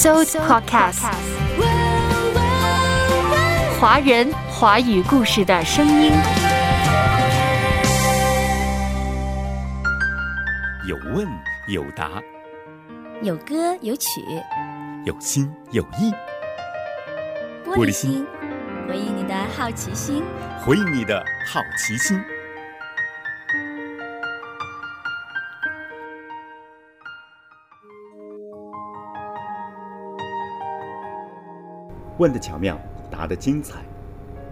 So Podcast，华人华语故事的声音。有问有答，有歌有曲，有心有意。玻璃心，回应你的好奇心。回应你的好奇心。问的巧妙，答的精彩。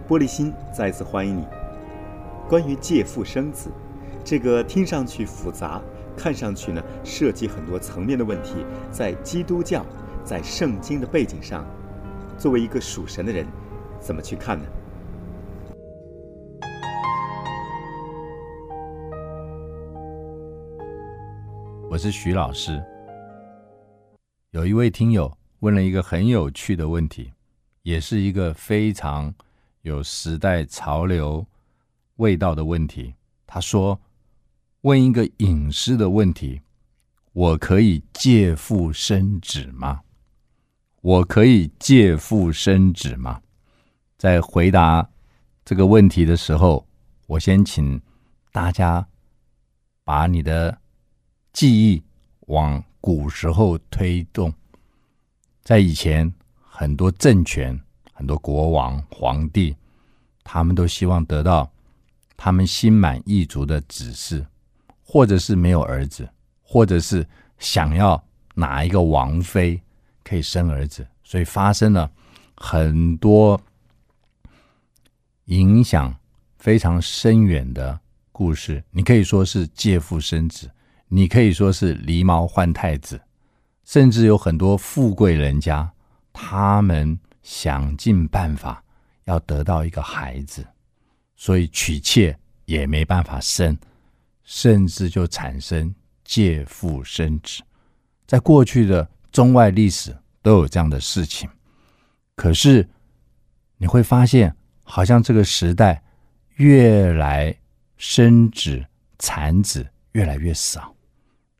玻璃心再次欢迎你。关于借腹生子，这个听上去复杂，看上去呢涉及很多层面的问题，在基督教，在圣经的背景上，作为一个属神的人，怎么去看呢？我是徐老师。有一位听友问了一个很有趣的问题，也是一个非常有时代潮流味道的问题。他说：“问一个隐私的问题，我可以借腹生子吗？我可以借腹生子吗？”在回答这个问题的时候，我先请大家把你的。记忆往古时候推动，在以前，很多政权、很多国王、皇帝，他们都希望得到他们心满意足的指示，或者是没有儿子，或者是想要哪一个王妃可以生儿子，所以发生了很多影响非常深远的故事。你可以说是借腹生子。你可以说是狸猫换太子，甚至有很多富贵人家，他们想尽办法要得到一个孩子，所以娶妾也没办法生，甚至就产生借腹生子。在过去的中外历史都有这样的事情，可是你会发现，好像这个时代越来生子产子越来越少。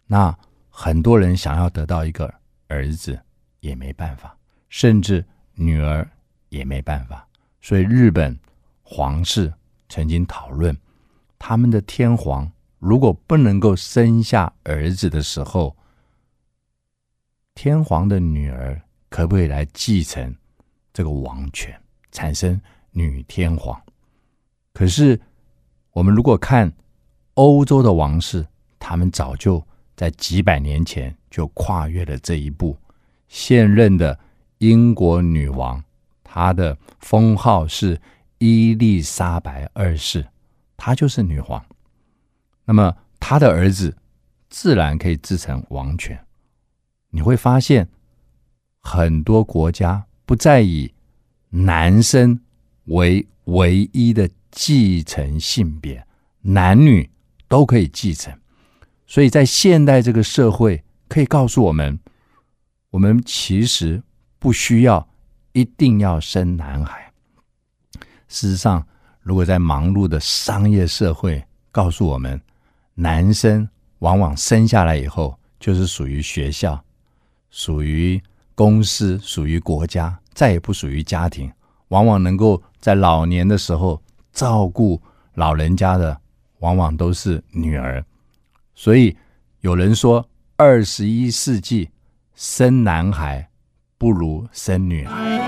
那很多人想要得到一个儿子也没办法，甚至女儿也没办法。所以日本皇室曾经讨论，他们的天皇如果不能够生下儿子的时候，天皇的女儿可不可以来继承这个王权，产生女天皇？可是我们如果看欧洲的王室，他们早就。在几百年前就跨越了这一步。现任的英国女王，她的封号是伊丽莎白二世，她就是女皇。那么她的儿子自然可以继承王权。你会发现，很多国家不再以男生为唯一的继承性别，男女都可以继承。所以在现代这个社会，可以告诉我们，我们其实不需要一定要生男孩。事实上，如果在忙碌的商业社会，告诉我们，男生往往生下来以后就是属于学校、属于公司、属于国家，再也不属于家庭，往往能够在老年的时候照顾老人家的，往往都是女儿。所以有人说，二十一世纪生男孩不如生女孩。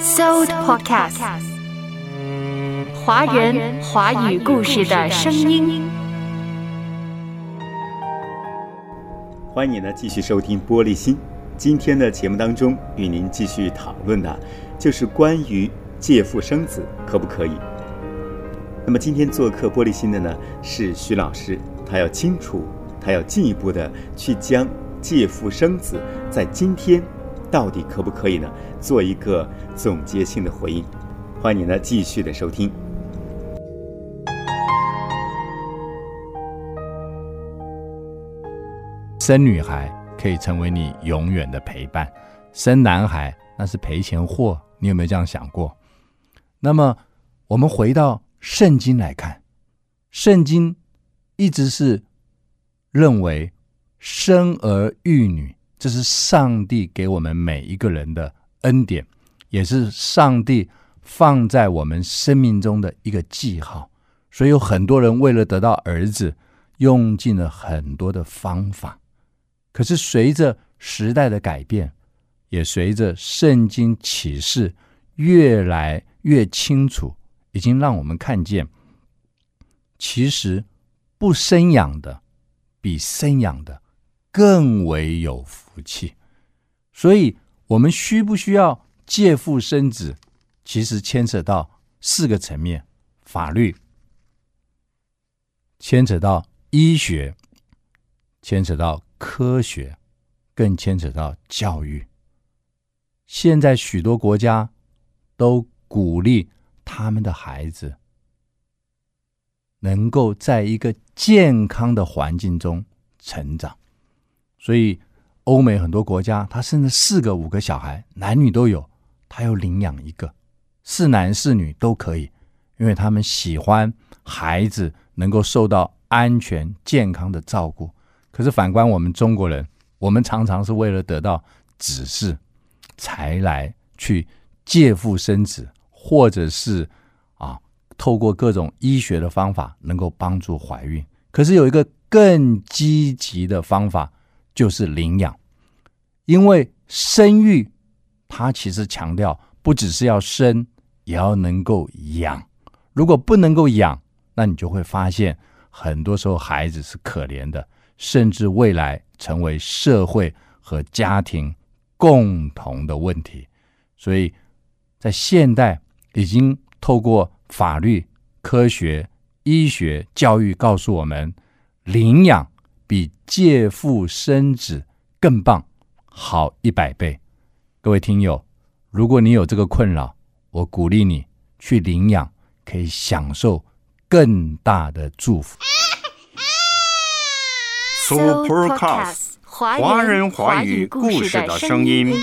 So Podcast，华人华语故事的声音。欢迎你呢继续收听玻璃心。今天的节目当中，与您继续讨论的，就是关于借腹生子可不可以。那么今天做客玻璃心的呢是徐老师，他要清楚，他要进一步的去将借腹生子在今天到底可不可以呢做一个总结性的回应。欢迎你呢继续的收听。生女孩可以成为你永远的陪伴，生男孩那是赔钱货。你有没有这样想过？那么我们回到。圣经来看，圣经一直是认为生儿育女，这是上帝给我们每一个人的恩典，也是上帝放在我们生命中的一个记号。所以有很多人为了得到儿子，用尽了很多的方法。可是随着时代的改变，也随着圣经启示越来越清楚，已经让我们看见，其实不生养的比生养的更为有福气。所以，我们需不需要借腹生子，其实牵扯到四个层面：法律，牵扯到医学，牵扯到科学，更牵扯到教育。现在许多国家都鼓励他们的孩子能够在一个健康的环境中成长，所以欧美很多国家，他生了四个、五个小孩，男女都有，他要领养一个，是男是女都可以，因为他们喜欢孩子能够受到安全、健康的照顾。可是反观我们中国人，我们常常是为了得到指示。才来去借腹生子，或者是啊，透过各种医学的方法能够帮助怀孕。可是有一个更积极的方法，就是领养。因为生育，它其实强调不只是要生，也要能够养。如果不能够养，那你就会发现，很多时候孩子是可怜的，甚至未来成为社会和家庭。共同的问题，所以在现代已经透过法律、科学、医学、教育告诉我们，领养比借腹生子更棒，好一百倍。各位听友，如果你有这个困扰，我鼓励你去领养，可以享受更大的祝福。Supercast。华人华语故事的声音。